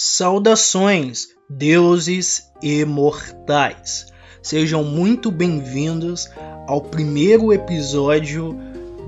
Saudações, deuses imortais! Sejam muito bem-vindos ao primeiro episódio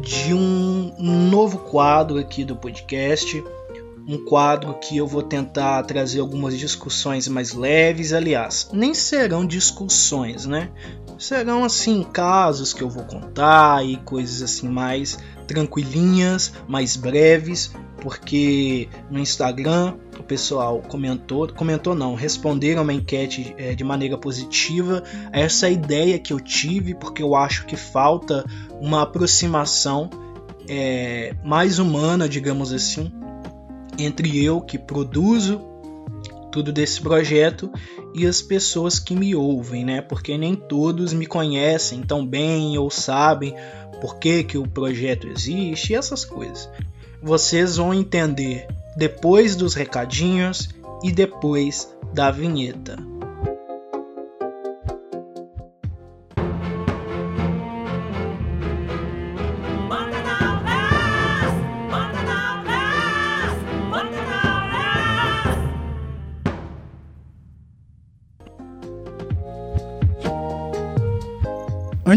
de um novo quadro aqui do podcast. Um quadro que eu vou tentar trazer algumas discussões mais leves. Aliás, nem serão discussões, né? Serão assim casos que eu vou contar e coisas assim mais tranquilinhas, mais breves, porque no Instagram o pessoal comentou, comentou não, responderam uma enquete é, de maneira positiva a essa ideia que eu tive, porque eu acho que falta uma aproximação é, mais humana, digamos assim, entre eu que produzo tudo desse projeto e as pessoas que me ouvem, né? Porque nem todos me conhecem tão bem ou sabem por que, que o projeto existe e essas coisas. Vocês vão entender depois dos recadinhos e depois da vinheta.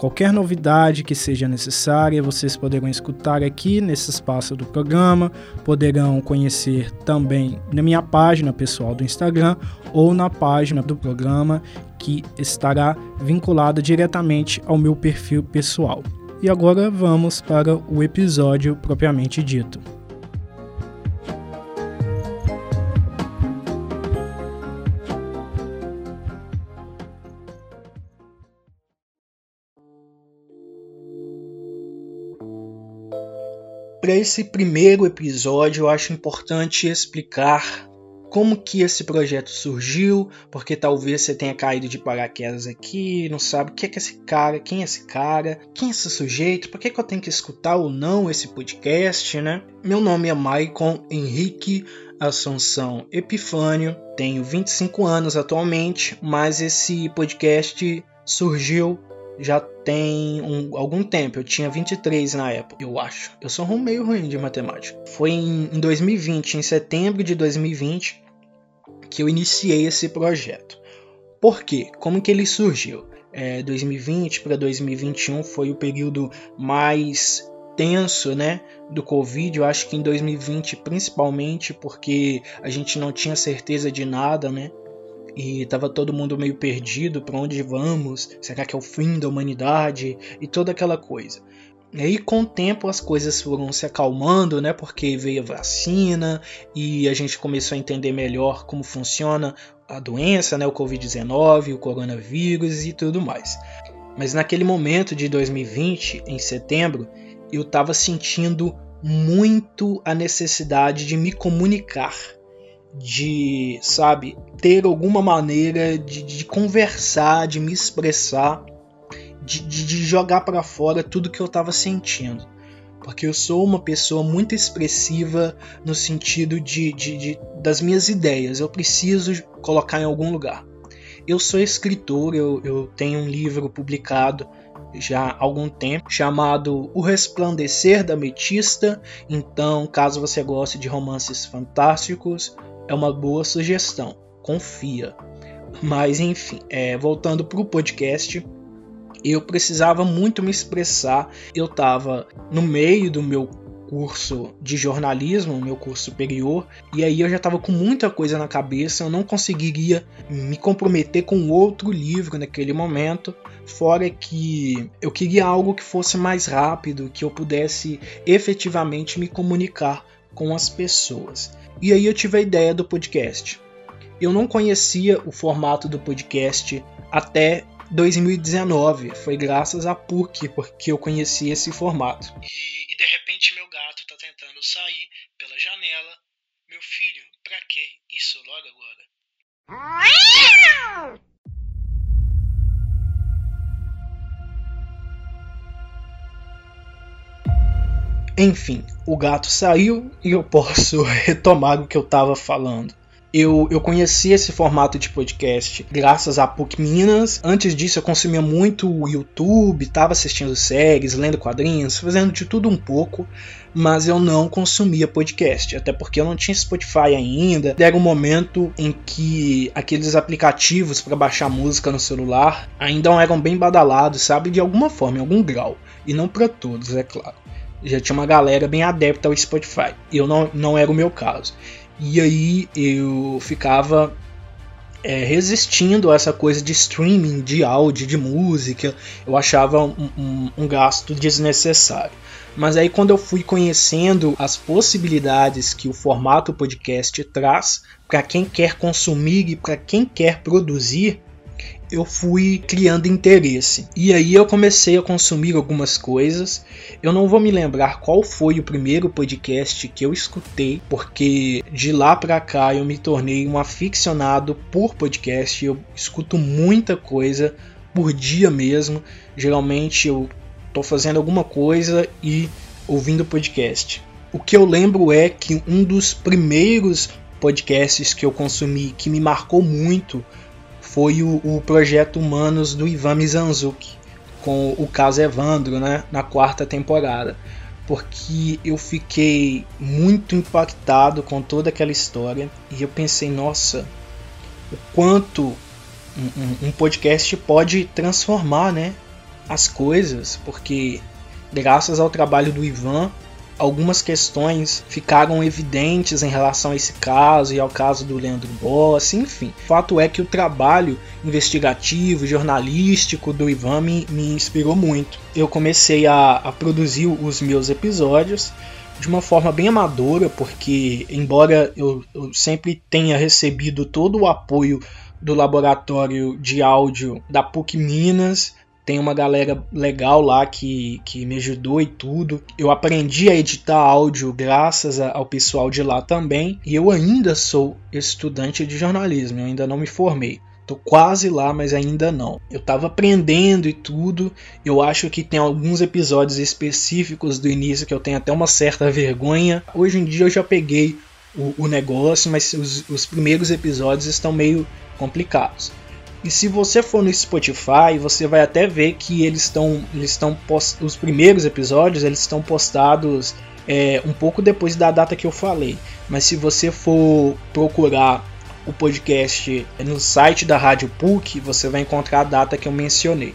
Qualquer novidade que seja necessária, vocês poderão escutar aqui nesse espaço do programa, poderão conhecer também na minha página pessoal do Instagram ou na página do programa que estará vinculada diretamente ao meu perfil pessoal. E agora vamos para o episódio propriamente dito. Para esse primeiro episódio, eu acho importante explicar como que esse projeto surgiu, porque talvez você tenha caído de paraquedas aqui, não sabe o que é, que esse cara, quem é esse cara, quem é esse sujeito, por que, que eu tenho que escutar ou não esse podcast, né? Meu nome é Maicon Henrique Assunção Epifânio, tenho 25 anos atualmente, mas esse podcast surgiu já tem um, algum tempo. Eu tinha 23 na época, eu acho. Eu sou meio ruim de matemática. Foi em, em 2020, em setembro de 2020, que eu iniciei esse projeto. Por quê? Como que ele surgiu? É, 2020 para 2021 foi o período mais tenso, né, do Covid. Eu acho que em 2020 principalmente porque a gente não tinha certeza de nada, né? E tava todo mundo meio perdido para onde vamos, será que é o fim da humanidade e toda aquela coisa. E aí com o tempo as coisas foram se acalmando, né? Porque veio a vacina e a gente começou a entender melhor como funciona a doença, né? O Covid-19, o coronavírus e tudo mais. Mas naquele momento de 2020, em setembro, eu estava sentindo muito a necessidade de me comunicar de, sabe, ter alguma maneira de, de conversar, de me expressar, de, de, de jogar para fora tudo que eu estava sentindo. Porque eu sou uma pessoa muito expressiva no sentido de, de, das minhas ideias. Eu preciso colocar em algum lugar. Eu sou escritor, eu, eu tenho um livro publicado já há algum tempo chamado O Resplandecer da Metista. Então, caso você goste de romances fantásticos, é uma boa sugestão. Confia. Mas enfim, é, voltando para o podcast, eu precisava muito me expressar. Eu estava no meio do meu curso de jornalismo, meu curso superior, e aí eu já estava com muita coisa na cabeça, eu não conseguiria me comprometer com outro livro naquele momento, fora que eu queria algo que fosse mais rápido, que eu pudesse efetivamente me comunicar com as pessoas. E aí eu tive a ideia do podcast. Eu não conhecia o formato do podcast até 2019. Foi graças a PUC porque eu conheci esse formato. E, e de repente meu gato tá tentando sair pela janela. Meu filho, pra que isso logo agora? Enfim, o gato saiu e eu posso retomar o que eu estava falando. Eu, eu conheci esse formato de podcast graças a PUC Minas. Antes disso, eu consumia muito o YouTube, estava assistindo séries, lendo quadrinhos, fazendo de tudo um pouco, mas eu não consumia podcast, até porque eu não tinha Spotify ainda. Era um momento em que aqueles aplicativos para baixar música no celular ainda eram bem badalados, sabe? De alguma forma, em algum grau. E não para todos, é claro. Já tinha uma galera bem adepta ao Spotify. Eu não, não era o meu caso. E aí eu ficava é, resistindo a essa coisa de streaming, de áudio, de música. Eu achava um, um, um gasto desnecessário. Mas aí quando eu fui conhecendo as possibilidades que o formato podcast traz para quem quer consumir e para quem quer produzir, eu fui criando interesse. E aí eu comecei a consumir algumas coisas. Eu não vou me lembrar qual foi o primeiro podcast que eu escutei, porque de lá para cá eu me tornei um aficionado por podcast. Eu escuto muita coisa por dia mesmo. Geralmente eu tô fazendo alguma coisa e ouvindo podcast. O que eu lembro é que um dos primeiros podcasts que eu consumi que me marcou muito foi o, o projeto Humanos do Ivan Mizanzuki, com o caso Evandro, né, na quarta temporada. Porque eu fiquei muito impactado com toda aquela história e eu pensei, nossa, o quanto um, um podcast pode transformar né, as coisas, porque graças ao trabalho do Ivan, algumas questões ficaram evidentes em relação a esse caso e ao caso do Leandro Boss, enfim. Fato é que o trabalho investigativo, jornalístico do Ivan me, me inspirou muito. Eu comecei a, a produzir os meus episódios de uma forma bem amadora, porque embora eu, eu sempre tenha recebido todo o apoio do laboratório de áudio da PUC Minas, tem uma galera legal lá que, que me ajudou e tudo. Eu aprendi a editar áudio graças ao pessoal de lá também. E eu ainda sou estudante de jornalismo, eu ainda não me formei. Tô quase lá, mas ainda não. Eu tava aprendendo e tudo. Eu acho que tem alguns episódios específicos do início que eu tenho até uma certa vergonha. Hoje em dia eu já peguei o, o negócio, mas os, os primeiros episódios estão meio complicados. E se você for no Spotify, você vai até ver que eles estão, eles estão os primeiros episódios eles estão postados é, um pouco depois da data que eu falei. Mas se você for procurar o podcast no site da Rádio PUC, você vai encontrar a data que eu mencionei.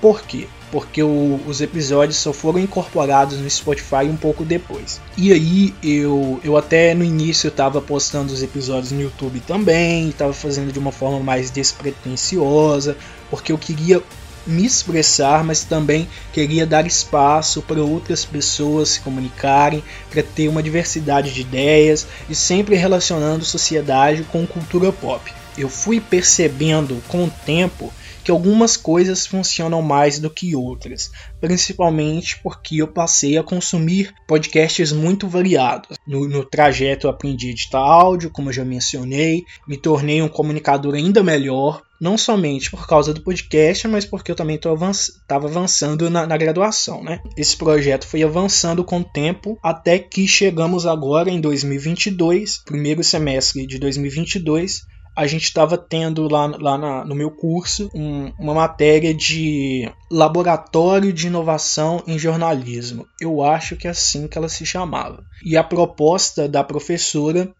Por quê? porque o, os episódios só foram incorporados no Spotify um pouco depois. E aí eu, eu até no início estava postando os episódios no YouTube também, estava fazendo de uma forma mais despretensiosa, porque eu queria me expressar, mas também queria dar espaço para outras pessoas se comunicarem, para ter uma diversidade de ideias e sempre relacionando sociedade com cultura pop. Eu fui percebendo com o tempo que algumas coisas funcionam mais do que outras, principalmente porque eu passei a consumir podcasts muito variados. No, no trajeto eu aprendi a editar áudio, como eu já mencionei, me tornei um comunicador ainda melhor, não somente por causa do podcast, mas porque eu também estava avançando na, na, graduação, né? Esse projeto foi avançando com o tempo até que chegamos agora em 2022, primeiro semestre de 2022, a gente estava tendo lá, lá na, no meu curso um, uma matéria de laboratório de inovação em jornalismo. Eu acho que é assim que ela se chamava. E a proposta da professora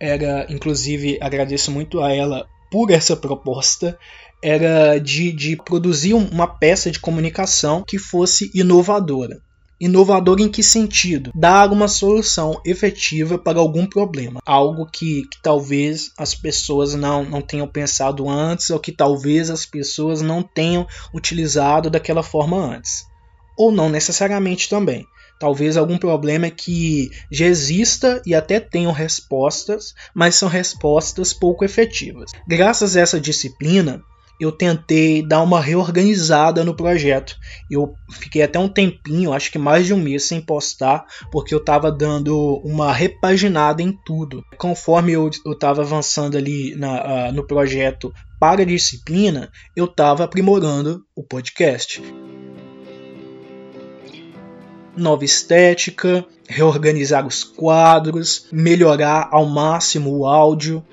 era, inclusive, agradeço muito a ela por essa proposta, era de, de produzir uma peça de comunicação que fosse inovadora. Inovador em que sentido? Dar uma solução efetiva para algum problema. Algo que, que, talvez as pessoas não, não tenham pensado antes, ou que talvez as pessoas não tenham utilizado daquela forma antes. Ou não necessariamente também. Talvez algum problema que já exista e até tenham respostas, mas são respostas pouco efetivas. Graças a essa disciplina, eu tentei dar uma reorganizada no projeto. Eu fiquei até um tempinho, acho que mais de um mês sem postar, porque eu estava dando uma repaginada em tudo. Conforme eu estava avançando ali na, uh, no projeto para a disciplina, eu estava aprimorando o podcast. Nova estética, reorganizar os quadros, melhorar ao máximo o áudio.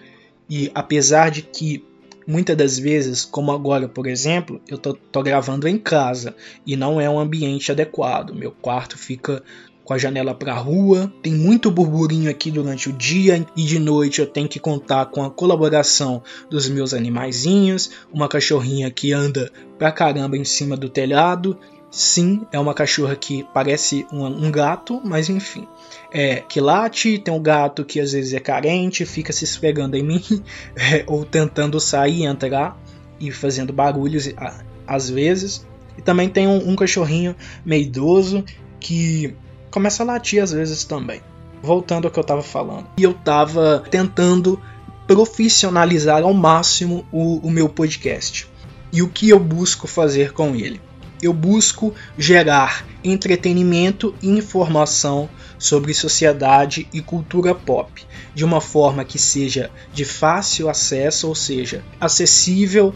E apesar de que Muitas das vezes, como agora, por exemplo, eu tô, tô gravando em casa e não é um ambiente adequado. Meu quarto fica com a janela para a rua, tem muito burburinho aqui durante o dia e de noite eu tenho que contar com a colaboração dos meus animaizinhos, uma cachorrinha que anda pra caramba em cima do telhado. Sim, é uma cachorra que parece um, um gato, mas enfim é, que late, tem um gato que às vezes é carente, fica se esfregando em mim, é, ou tentando sair e entrar e fazendo barulhos às vezes. E também tem um, um cachorrinho meio idoso que começa a latir às vezes também. Voltando ao que eu estava falando. E eu estava tentando profissionalizar ao máximo o, o meu podcast. E o que eu busco fazer com ele? Eu busco gerar entretenimento e informação sobre sociedade e cultura pop, de uma forma que seja de fácil acesso, ou seja, acessível,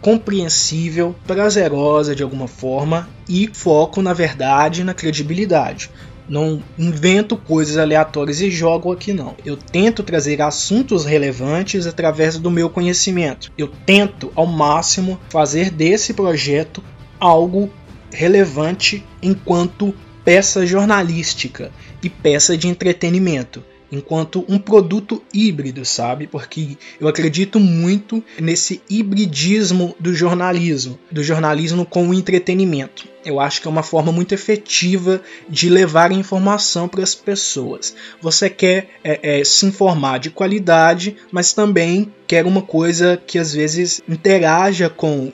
compreensível, prazerosa de alguma forma e foco na verdade e na credibilidade. Não invento coisas aleatórias e jogo aqui não. Eu tento trazer assuntos relevantes através do meu conhecimento. Eu tento ao máximo fazer desse projeto algo relevante enquanto peça jornalística e peça de entretenimento, enquanto um produto híbrido, sabe? Porque eu acredito muito nesse hibridismo do jornalismo, do jornalismo com o entretenimento. Eu acho que é uma forma muito efetiva de levar informação para as pessoas. Você quer é, é, se informar de qualidade, mas também quer uma coisa que às vezes interaja com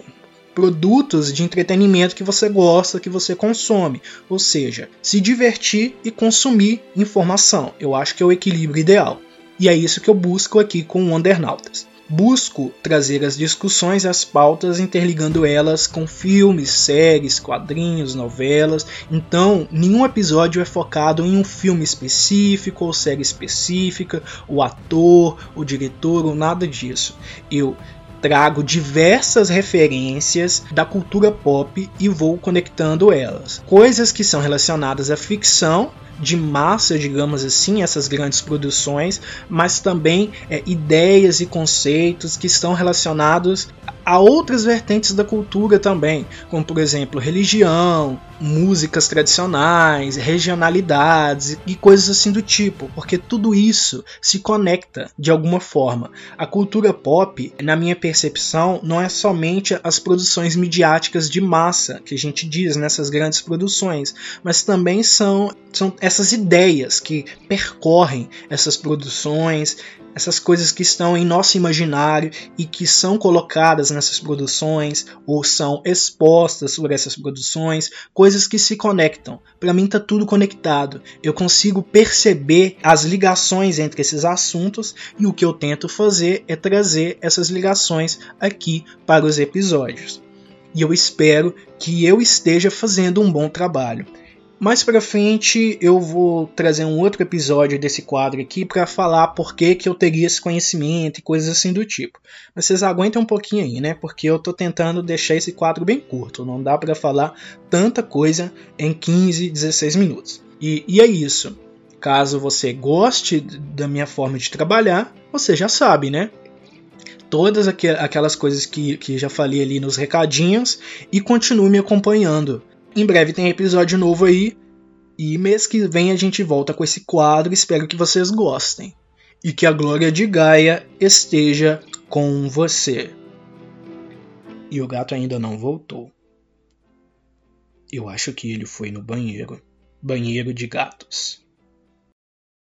produtos de entretenimento que você gosta, que você consome, ou seja, se divertir e consumir informação. Eu acho que é o equilíbrio ideal. E é isso que eu busco aqui com o Undernautas. Busco trazer as discussões e as pautas interligando elas com filmes, séries, quadrinhos, novelas. Então, nenhum episódio é focado em um filme específico ou série específica, o ator, o diretor ou nada disso. Eu trago diversas referências da cultura pop e vou conectando elas. Coisas que são relacionadas à ficção de massa, digamos assim, essas grandes produções, mas também é, ideias e conceitos que estão relacionados a outras vertentes da cultura também, como por exemplo religião, músicas tradicionais, regionalidades e coisas assim do tipo, porque tudo isso se conecta de alguma forma. A cultura pop, na minha percepção, não é somente as produções midiáticas de massa que a gente diz nessas grandes produções, mas também são, são essas ideias que percorrem essas produções, essas coisas que estão em nosso imaginário e que são colocadas nessas produções ou são expostas sobre essas produções, coisas que se conectam. Para mim tá tudo conectado. Eu consigo perceber as ligações entre esses assuntos e o que eu tento fazer é trazer essas ligações aqui para os episódios. E eu espero que eu esteja fazendo um bom trabalho. Mais para frente eu vou trazer um outro episódio desse quadro aqui para falar por que, que eu teria esse conhecimento e coisas assim do tipo. Mas vocês aguentem um pouquinho aí, né? Porque eu tô tentando deixar esse quadro bem curto. Não dá para falar tanta coisa em 15, 16 minutos. E, e é isso. Caso você goste da minha forma de trabalhar, você já sabe, né? todas aquelas coisas que, que já falei ali nos recadinhos e continue me acompanhando. Em breve tem episódio novo aí. E mês que vem a gente volta com esse quadro. Espero que vocês gostem. E que a glória de Gaia esteja com você. E o gato ainda não voltou. Eu acho que ele foi no banheiro. banheiro de gatos.